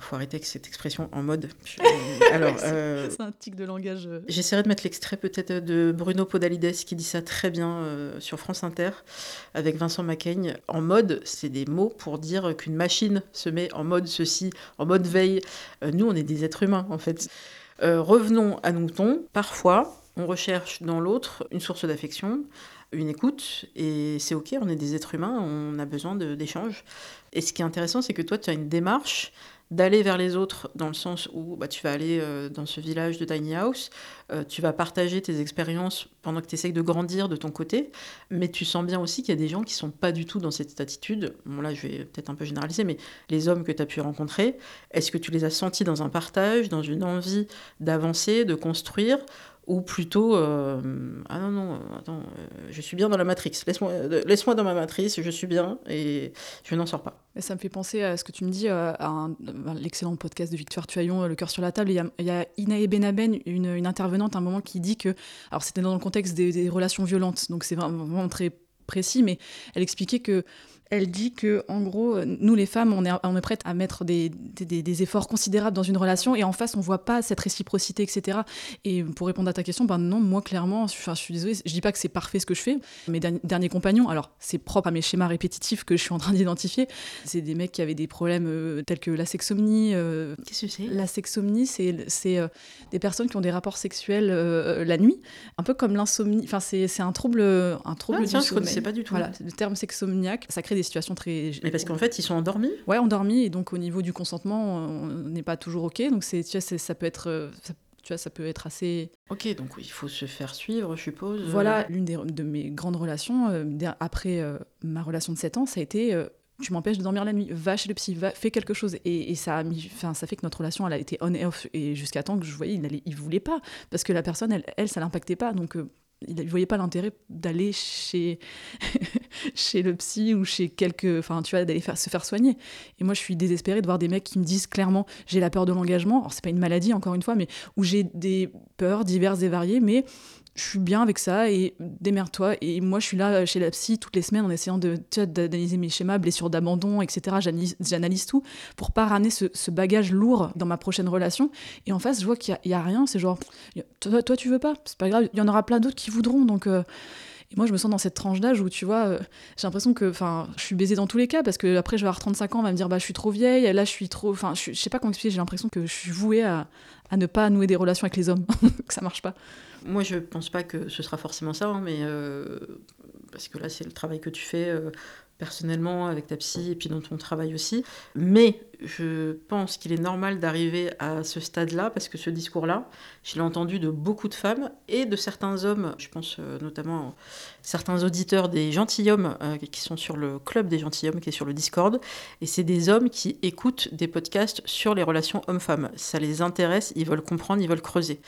faut arrêter avec cette expression en mode. Alors, c'est un tic de langage. J'essaierai de mettre l'extrait peut-être de Bruno Podalides qui dit ça très bien sur France Inter avec Vincent Macaigne. En mode, c'est des mots pour dire qu'une machine se met en mode ceci, en mode veille. nous, on est des êtres humains en fait. revenons à nous Parfois, on recherche dans l'autre une source d'affection, une écoute, et c'est ok, on est des êtres humains, on a besoin d'échanges. Et ce qui est intéressant, c'est que toi, tu as une démarche d'aller vers les autres dans le sens où bah, tu vas aller euh, dans ce village de Tiny House, euh, tu vas partager tes expériences pendant que tu essayes de grandir de ton côté, mais tu sens bien aussi qu'il y a des gens qui sont pas du tout dans cette attitude. Bon là je vais peut-être un peu généraliser, mais les hommes que tu as pu rencontrer, est-ce que tu les as sentis dans un partage, dans une envie d'avancer, de construire ou plutôt euh, ah non non attends euh, je suis bien dans la matrice. Laisse-moi euh, laisse-moi dans ma matrice je suis bien et je n'en sors pas. Ça me fait penser à ce que tu me dis à l'excellent podcast de Victoire Tuaillon le cœur sur la table. Il y a, Inae Benaben une, intervenante à un moment qui dit que alors c'était dans le contexte des relations violentes donc c'est vraiment très précis mais elle expliquait que Elle dit que, en gros, nous les femmes, on est, on est prêtes à mettre des, des, des, efforts considérables dans une relation et en face, on voit pas cette réciprocité, etc. Et pour répondre à ta question, ben non, moi clairement, je, je suis désolée, je dis pas que c'est parfait ce que je fais. Mes derniers compagnons, alors c'est propre à mes schémas répétitifs que je suis en train d'identifier, c'est des mecs qui avaient des problèmes euh, tels que la sexomnie. Euh, Qu'est-ce que c'est? La sexomnie, c'est euh, des personnes qui ont des rapports sexuels la nuit, un peu comme l'insomnie. Enfin, c'est un trouble, un trouble ah, tiens, je connaissais pas du tout. Voilà, le terme sexomniaque, ça crée des situations très. Mais parce qu'en fait, ils sont endormis? Ouais, endormis, et donc au niveau du consentement, on n'est pas toujours OK. Donc tu vois, ça peut être. Euh, ça, tu vois, ça peut être assez. Ok, donc il faut se faire suivre, je suppose. Voilà, l'une de mes grandes relations, euh, après euh, ma relation de 7 ans, ça a été tu m'empêches de dormir la nuit, va chez le psy, va, fais quelque chose. Et, ça a mis, ça fait que notre relation, elle a été on et off. Et jusqu'à temps que je voyais, il, il voulait pas. Parce que la personne, elle, elle ça l'impactait pas. Donc, il ne voyait pas l'intérêt d'aller chez, chez le psy ou chez quelques. Enfin, tu vois, d'aller se faire soigner. Et moi, je suis désespérée de voir des mecs qui me disent clairement j'ai la peur de l'engagement. Alors, c'est pas une maladie, encore une fois, mais où j'ai des peurs diverses et variées, mais je suis bien avec ça et démerde-toi. Et moi, je suis là chez la psy toutes les semaines en essayant de d'analyser mes schémas, blessures d'abandon, etc. J'analyse tout pour pas ramener ce, bagage lourd dans ma prochaine relation. Et en face, je vois qu'il n'y a, rien. C'est genre, toi, toi, tu veux pas, c'est pas grave. Il y en aura plein d'autres qui voudront. Donc. Euh, et moi, je me sens dans cette tranche d'âge où, tu vois, euh, j'ai l'impression que, je suis baisée dans tous les cas parce que après, je vais avoir 35 ans, on va me dire, bah, je suis trop vieille, là, je suis trop. Enfin, je, sais pas comment expliquer, j'ai l'impression que je suis vouée à, à, ne pas nouer des relations avec les hommes, que ça marche pas. Moi, je pense pas que ce sera forcément ça, hein, mais euh, parce que là, c'est le travail que tu fais euh, personnellement avec ta psy et puis dans ton travail aussi. Mais je pense qu'il est normal d'arriver à ce stade-là parce que ce discours-là, je l'ai entendu de beaucoup de femmes et de certains hommes. Je pense euh, notamment certains auditeurs des gentilshommes qui sont sur le club des gentilshommes qui est sur le Discord. Et c'est des hommes qui écoutent des podcasts sur les relations hommes-femmes. Ça les intéresse, ils veulent comprendre, ils veulent creuser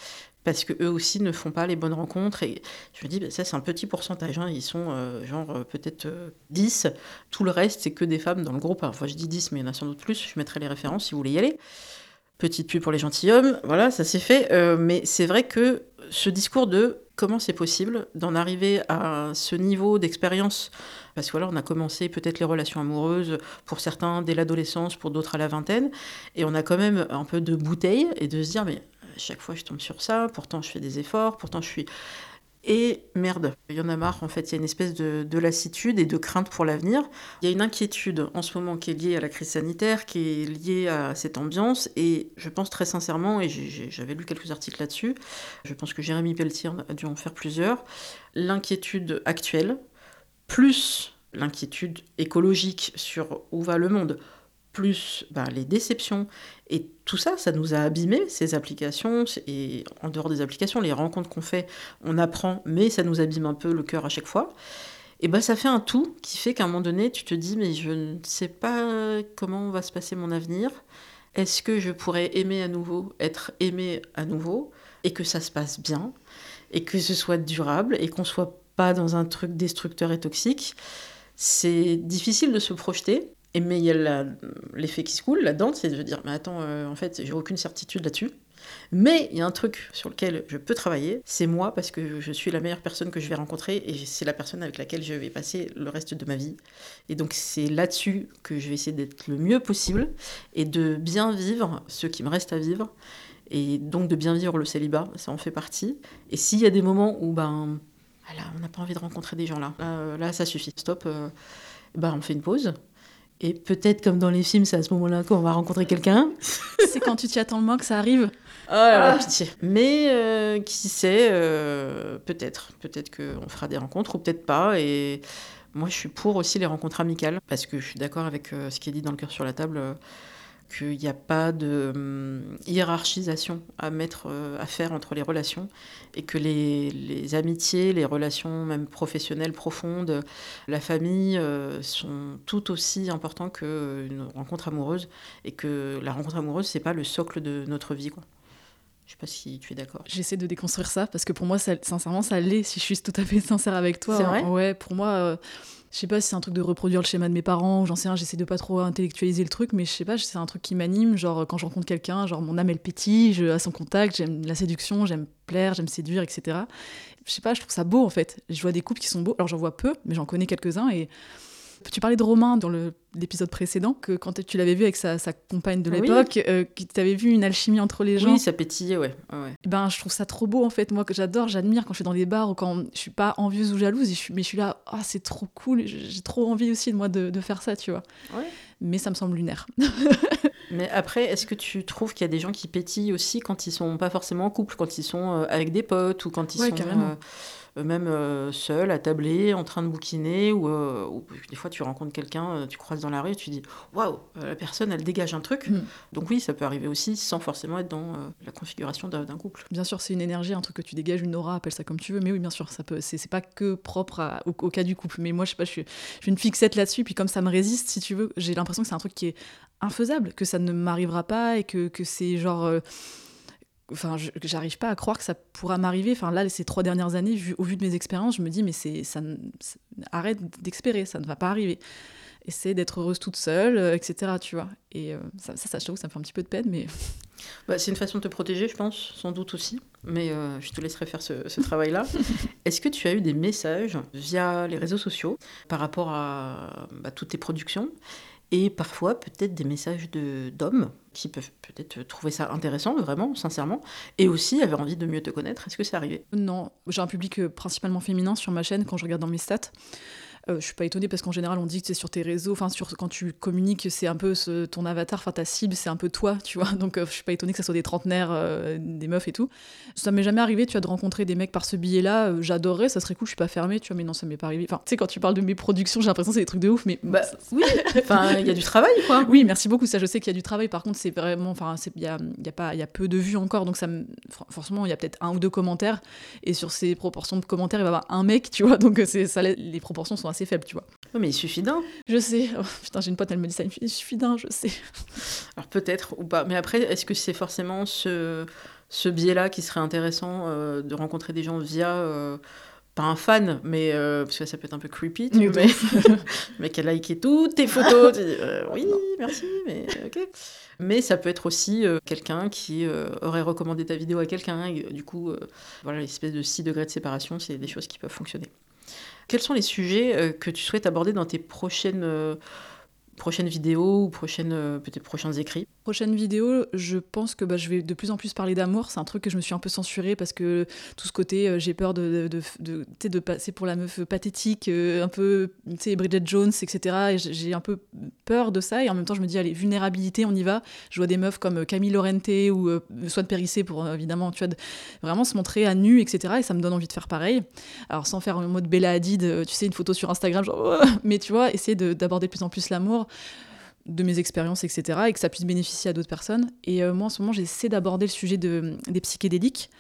parce que eux aussi ne font pas les bonnes rencontres. Et je me dis, bah, ça c'est un petit pourcentage, hein. ils sont euh, genre euh, peut-être 10. Euh, Tout le reste, c'est que des femmes dans le groupe. Enfin, je dis 10, mais il y en a sans doute plus. Je mettrai les références si vous voulez y aller. Petite pub pour les gentilshommes, voilà, ça c'est fait. mais c'est vrai que ce discours de comment c'est possible d'en arriver à ce niveau d'expérience parce que on a commencé peut-être les relations amoureuses pour certains dès l'adolescence, pour d'autres à la vingtaine, et on a quand même un peu de bouteille et de se dire mais chaque fois je tombe sur ça, pourtant je fais des efforts, pourtant je suis... Et merde, il y en a marre en fait, il y a une espèce de, lassitude et de crainte pour l'avenir. Il y a une inquiétude en ce moment qui est liée à la crise sanitaire, qui est liée à cette ambiance, et je pense très sincèrement, et j'avais lu quelques articles là-dessus, je pense que Jérémy Pelletier a dû en faire plusieurs, l'inquiétude actuelle, plus l'inquiétude écologique sur où va le monde, plus ben, les déceptions. Et tout ça, ça nous a abîmé, ces applications. Et en dehors des applications, les rencontres qu'on fait, on apprend, mais ça nous abîme un peu le cœur à chaque fois. Et ben ça fait un tout qui fait qu'à un moment donné, tu te dis, mais je ne sais pas comment va se passer mon avenir. Est-ce que je pourrais aimer à nouveau, être aimé à nouveau, et que ça se passe bien, et que ce soit durable, et qu'on soit pas dans un truc destructeur et toxique? C'est difficile de se projeter, mais il y a l'effet qui se coule là-dedans, c'est de dire, mais attends, euh, en fait, j'ai aucune certitude là-dessus. Mais il y a un truc sur lequel je peux travailler, c'est moi, parce que je suis la meilleure personne que je vais rencontrer et c'est la personne avec laquelle je vais passer le reste de ma vie. Et donc c'est là-dessus que je vais essayer d'être le mieux possible et de bien vivre ce qui me reste à vivre. Et donc de bien vivre le célibat, ça en fait partie. Et s'il y a des moments où ben, voilà, on n'a pas envie de rencontrer des gens là, là, ça suffit, stop, euh, ben, on fait une pause et peut-être comme dans les films, c'est à ce moment-là qu'on va rencontrer quelqu'un. c'est quand tu t'y attends le moins que ça arrive. Ah, pitié. Mais euh, qui sait, euh, peut-être. Peut-être qu'on fera des rencontres ou peut-être pas. Et moi, je suis pour aussi les rencontres amicales parce que je suis d'accord avec euh, ce qui est dit dans le cœur sur la table qu'il n'y a pas de hum, hiérarchisation à mettre euh, à faire entre les relations et que les, amitiés, les relations même professionnelles profondes, la famille euh, sont tout aussi importants qu'une rencontre amoureuse et que la rencontre amoureuse c'est pas le socle de notre vie quoi. Je sais pas si tu es d'accord. J'essaie de déconstruire ça parce que pour moi, sincèrement, ça l'est. Si je suis tout à fait sincère avec toi, c'est vrai ouais, pour moi, euh, je sais pas si c'est un truc de reproduire le schéma de mes parents, j'en sais rien, j'essaie de pas trop intellectualiser le truc, mais je sais pas, c'est un truc qui m'anime, genre quand je rencontre quelqu'un, genre mon âme elle pétille, je, à son contact, j'aime la séduction, j'aime plaire, j'aime séduire, etc. Je sais pas, je trouve ça beau en fait. Je vois des couples qui sont beaux, alors j'en vois peu, mais j'en connais quelques-uns et Tu parlais de Romain dans l'épisode précédent, que quand tu l'avais vu avec sa, compagne de l'époque, euh, que tu avais vu une alchimie entre les gens. Oui, ça pétillait, ouais. ouais. Ben, je trouve ça trop beau en fait. Moi, que j'adore, j'admire quand je suis dans des bars ou quand je suis pas envieuse ou jalouse, mais je suis là, ah, c'est trop cool, j'ai trop envie aussi de moi de, de faire ça, tu vois. Ouais. Mais ça me semble lunaire. Mais après, est-ce que tu trouves qu'il y a des gens qui pétillent aussi quand ils sont pas forcément en couple, quand ils sont euh, avec des potes ou quand ils sont euh, même euh, seuls, à tabler, en train de bouquiner, ou, des fois tu rencontres quelqu'un, tu croises dans la rue et tu dis waouh, la personne elle dégage un truc. Mm. Donc oui, ça peut arriver aussi sans forcément être dans la configuration d'un couple. Bien sûr, c'est une énergie, un truc que tu dégages, une aura, appelle ça comme tu veux, mais oui, bien sûr, ça peut, c'est pas que propre au, cas du couple. Mais moi, je sais pas, je suis, je suis une fixette là-dessus, puis comme ça me résiste, si tu veux, j'ai l'impression que c'est un truc qui est infaisable, que ça ne m'arrivera pas et que, que c'est genre. Euh, enfin, j'arrive pas à croire que ça pourra m'arriver. Enfin, là, ces trois dernières années, vu, au vu de mes expériences, je me dis, mais c'est, ça, arrête d'espérer, ça ne va pas arriver. Essaie d'être heureuse toute seule, euh, etc. Tu vois. Et euh, ça, ça, ça, je trouve ça me fait un petit peu de peine, mais. Bah, c'est une façon de te protéger, je pense, sans doute aussi. Mais je te laisserai faire ce, ce travail-là. Est-ce que tu as eu des messages via les réseaux sociaux par rapport à bah, toutes tes productions? Et parfois peut-être des messages d'hommes qui peuvent peut-être trouver ça intéressant, vraiment, sincèrement, et aussi avoir envie de mieux te connaître. Est-ce que c'est arrivé? Non, j'ai un public euh, principalement féminin sur ma chaîne quand je regarde dans mes stats. Euh, je suis pas étonnée parce qu'en général, on dit que c'est sur tes réseaux, enfin, sur, quand tu communiques, c'est un peu ce, ton avatar, enfin, ta cible, c'est un peu toi, tu vois. Donc, euh, je suis pas étonnée que ce soit des trentenaires, euh, des meufs et tout. Ça m'est jamais arrivé, tu as de rencontrer des mecs par ce biais-là. j'adorerais, ça serait cool, je suis pas fermée, tu vois, mais non, ça m'est pas arrivé. Enfin, tu sais, quand tu parles de mes productions, j'ai l'impression que c'est des trucs de ouf, mais. Bah, oui, enfin, il y a du travail, quoi. Oui, merci beaucoup, ça, je sais qu'il y a du travail. Par contre, c'est vraiment, enfin, il y a, y, a pas, y a peu de vues encore, donc ça forcément, il y a peut-être un ou deux commentaires. Et sur ces proportions de commentaires, il va y avoir un mec, tu vois, donc ça, les proportions sont assez faibles, tu vois. Oui, mais il suffit d'un. Je sais. Oh, putain, j'ai une pote, elle me dit ça. Il suffit d'un, je sais. Alors peut-être ou pas. Mais après, est-ce que c'est forcément ce, ce biais-là qui serait intéressant euh, de rencontrer des gens via. Euh, pas un fan, mais euh, parce que ça peut être un peu creepy, tu mais, mais qu'elle a liké toutes tes photos. tu dis, oui, merci, mais ok. Mais ça peut être aussi quelqu'un qui aurait recommandé ta vidéo à quelqu'un, et du coup, voilà, l'espèce de 6 degrés de séparation, c'est des choses qui peuvent fonctionner. Quels sont les sujets euh, que tu souhaites aborder dans tes prochaines euh, vidéos ou euh, peut-être prochains écrits? Prochaine vidéo, je pense que bah, je vais de plus en plus parler d'amour. C'est un truc que je me suis un peu censuré parce que tout ce côté, euh, j'ai peur de, de, de, de, passer pour la meuf pathétique, euh, un peu, tu sais, Bridget Jones, etc. Et j'ai un peu peur de ça. Et en même temps, je me dis, allez, vulnérabilité, on y va. Je vois des meufs comme Camille Lorente ou euh, Swan Périssé pour évidemment, tu vois, vraiment se montrer à nu, etc. Et ça me donne envie de faire pareil. Alors, sans faire en mode Bella Hadid, tu sais, une photo sur Instagram, genre, mais tu vois, essayer d'aborder de plus en plus l'amour de mes expériences, etc., et que ça puisse bénéficier à d'autres personnes. Et euh, moi, en ce moment, j'essaie d'aborder le sujet de, des psychédéliques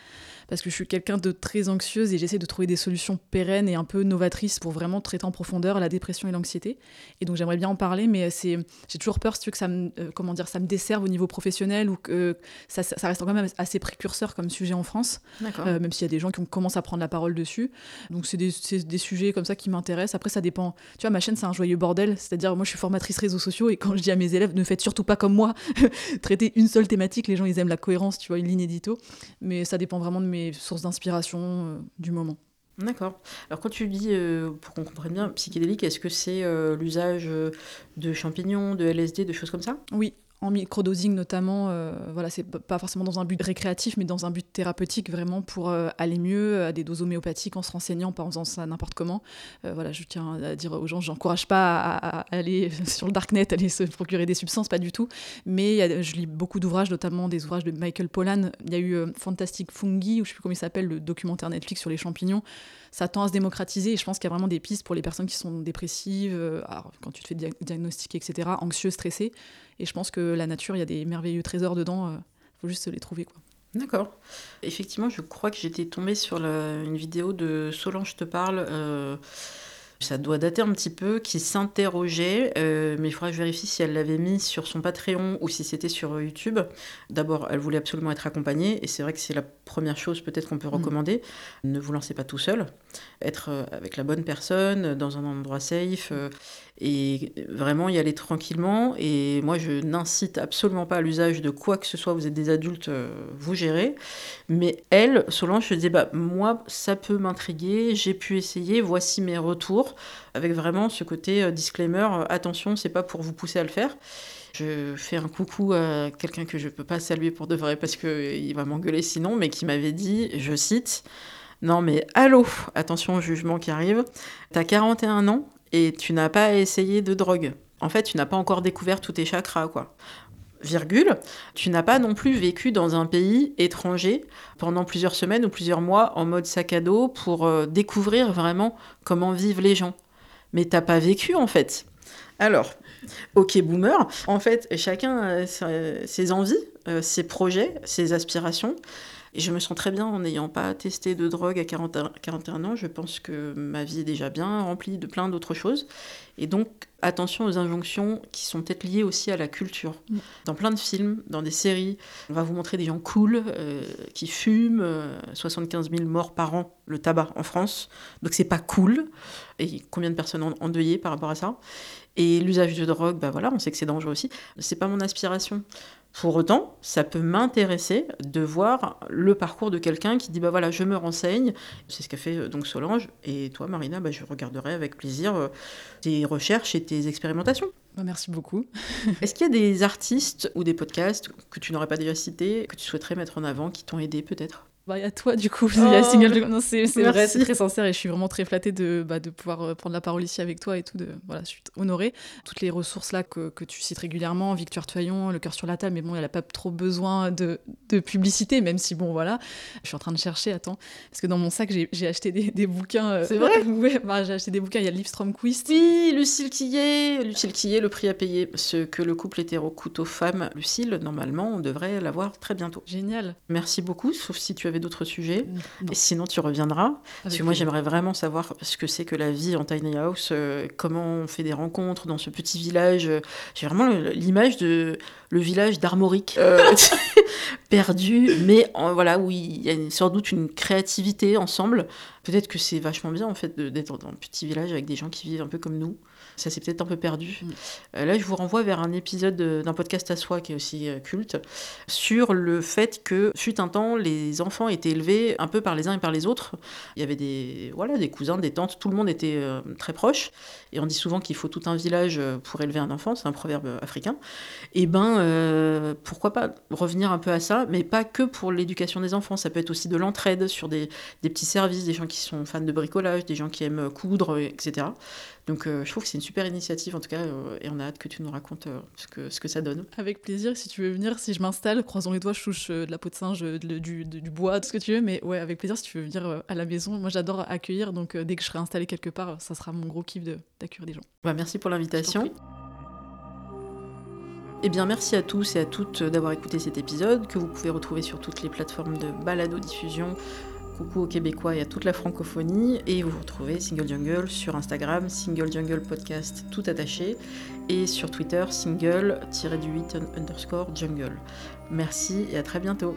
parce que je suis quelqu'un de très anxieuse et j'essaie de trouver des solutions pérennes et un peu novatrices pour vraiment traiter en profondeur la dépression et l'anxiété. Et donc j'aimerais bien en parler, mais c'est j'ai toujours peur si tu veux que ça me euh, comment dire ça me desserve au niveau professionnel ou que ça, ça, reste quand même assez précurseur comme sujet en France, euh, même s'il y a des gens qui commencent à prendre la parole dessus. Donc c'est des, des, sujets comme ça qui m'intéressent. Après ça dépend. Tu vois ma chaîne c'est un joyeux bordel, c'est-à-dire moi je suis formatrice réseaux sociaux et quand je dis à mes élèves ne faites surtout pas comme moi, traitez une seule thématique, les gens ils aiment la cohérence, tu vois une ligne édito, mais ça dépend vraiment de mes sources d'inspiration euh, du moment. D'accord. Alors quand tu dis, euh, pour qu'on comprenne bien, psychédélique, est-ce que c'est euh, l'usage de champignons, de LSD, de choses comme ça? Oui, en microdosing notamment, euh, voilà, c'est pas forcément dans un but récréatif, mais dans un but thérapeutique, vraiment pour euh, aller mieux, à des doses homéopathiques, en se renseignant, pas en faisant ça n'importe comment. Euh, voilà, je tiens à dire aux gens, j'encourage pas à, aller sur le darknet, aller se procurer des substances, pas du tout. Mais je lis beaucoup d'ouvrages, notamment des ouvrages de Michael Pollan. Il y a eu Fantastic Fungi, ou je sais plus comment il s'appelle, le documentaire Netflix sur les champignons ça tend à se démocratiser et je pense qu'il y a vraiment des pistes pour les personnes qui sont dépressives, quand tu te fais diagnostiquer, etc., anxieux, stressées. Et je pense que la nature, il y a des merveilleux trésors dedans. Il euh, faut juste les trouver. D'accord. Effectivement, je crois que j'étais tombée sur une vidéo de Solange te parle. Euh, ça doit dater un petit peu, qui s'interrogeait, euh, mais il faudra que je vérifie si elle l'avait mis sur son Patreon ou si c'était sur YouTube. D'abord, elle voulait absolument être accompagnée, et c'est vrai que c'est la première chose peut-être qu'on peut mm. recommander. Ne vous lancez pas tout seul, être avec la bonne personne, dans un endroit safe. Et vraiment y aller tranquillement. Et moi, je n'incite absolument pas à l'usage de quoi que ce soit. Vous êtes des adultes, euh, vous gérez. Mais elle, Solange, je disais, bah, moi, ça peut m'intriguer, j'ai pu essayer, voici mes retours, avec vraiment ce côté euh, disclaimer, euh, attention, c'est pas pour vous pousser à le faire. Je fais un coucou à quelqu'un que je peux pas saluer pour de vrai parce qu'il va m'engueuler sinon, mais qui m'avait dit, je cite, non mais allô, attention au jugement qui arrive, t'as 41 ans et tu n'as pas essayé de drogue. En fait, tu n'as pas encore découvert tous tes chakras, quoi. Virgule, tu n'as pas non plus vécu dans un pays étranger pendant plusieurs semaines ou plusieurs mois en mode sac à dos pour euh, découvrir vraiment comment vivent les gens. Mais t'as pas vécu en fait. Alors, ok boomer, en fait, chacun a ses envies, euh, ses projets, ses aspirations. Et je me sens très bien en n'ayant pas testé de drogue à 41, ans. Je pense que ma vie est déjà bien remplie de plein d'autres choses. Et donc, attention aux injonctions qui sont peut-être liées aussi à la culture. Mm. Dans plein de films, dans des séries, on va vous montrer des gens cool, euh, qui fument, 75 euh, 000 morts par an, le tabac en France. Donc, c'est pas cool. Et combien de personnes ont endeuillé par rapport à ça? Et l'usage de drogue, bah voilà, on sait que c'est dangereux aussi. C'est pas mon aspiration. Pour autant, ça peut m'intéresser de voir le parcours de quelqu'un qui dit bah voilà, je me renseigne. C'est ce qu'a fait euh, donc Solange. Et toi, Marina, bah, je regarderai avec plaisir euh, tes recherches et tes expérimentations. Bah, merci beaucoup. Est-ce qu'il y a des artistes ou des podcasts que tu n'aurais pas déjà cités, que tu souhaiterais mettre en avant, qui t'ont aidé peut-être? Bah, y a toi, du coup. Y a oh, Single Non, c'est vrai, c'est très sincère et je suis vraiment très flattée de, bah, de pouvoir euh, prendre la parole ici avec toi et tout. De, voilà, je suis honorée. Toutes les ressources là que, que tu cites régulièrement, Victoire Toyon, Le cœur sur la table, mais bon, elle n'a pas trop besoin de, de, publicité, même si, bon, voilà. Je suis en train de chercher, attends. Parce que dans mon sac, j'ai acheté des, des bouquins. Euh, c'est vrai Ouais, bah, j'ai acheté des bouquins. Il y a Livstrom Quiz. Oui, Lucille Quillet. Lucille Quillet, le prix à payer. Ce que le couple hétéro coûte aux femmes. Lucille, normalement, on devrait l'avoir très bientôt. Génial. Merci beaucoup, sauf si tu avais d'autres sujets. Et sinon, tu reviendras. parce que moi, j'aimerais vraiment savoir ce que c'est que la vie en tiny house, euh, comment on fait des rencontres dans ce petit village. J'ai vraiment l'image de le village d'Armorique, euh, perdu, mais voilà, où il y a sans doute une créativité ensemble. Peut-être que c'est vachement bien, en fait, d'être dans un petit village avec des gens qui vivent un peu comme nous ça s'est peut-être un peu perdu. Mm. Euh, là, je vous renvoie vers un épisode d'un podcast à soi qui est aussi euh, culte, sur le fait que, fut un temps, les enfants étaient élevés un peu par les uns et par les autres. Il y avait des, voilà, des cousins, des tantes, tout le monde était euh, très proche. Et on dit souvent qu'il faut tout un village pour élever un enfant, c'est un proverbe africain. Et eh ben, pourquoi pas revenir un peu à ça, mais pas que pour l'éducation des enfants, ça peut être aussi de l'entraide sur des, des petits services, des gens qui sont fans de bricolage, des gens qui aiment coudre, etc. Donc euh, je trouve que c'est une super initiative en tout cas, euh, et on a hâte que tu nous racontes euh, ce, que, ce que ça donne. Avec plaisir, si tu veux venir, si je m'installe, croisons les doigts, je touche de la peau de singe, du, du, bois, tout ce que tu veux, mais ouais, avec plaisir si tu veux venir à la maison. Moi j'adore accueillir, donc dès que je serai installée quelque part, ça sera mon gros kiff d'accueillir des gens. Bah, merci pour l'invitation. Eh bien, merci à tous et à toutes d'avoir écouté cet épisode que vous pouvez retrouver sur toutes les plateformes de balado-diffusion coucou aux Québécois et à toute la francophonie. Et vous retrouvez Single Jungle sur Instagram, Single Jungle Podcast tout attaché, et sur Twitter, single-du-8 underscore jungle. Merci et à très bientôt.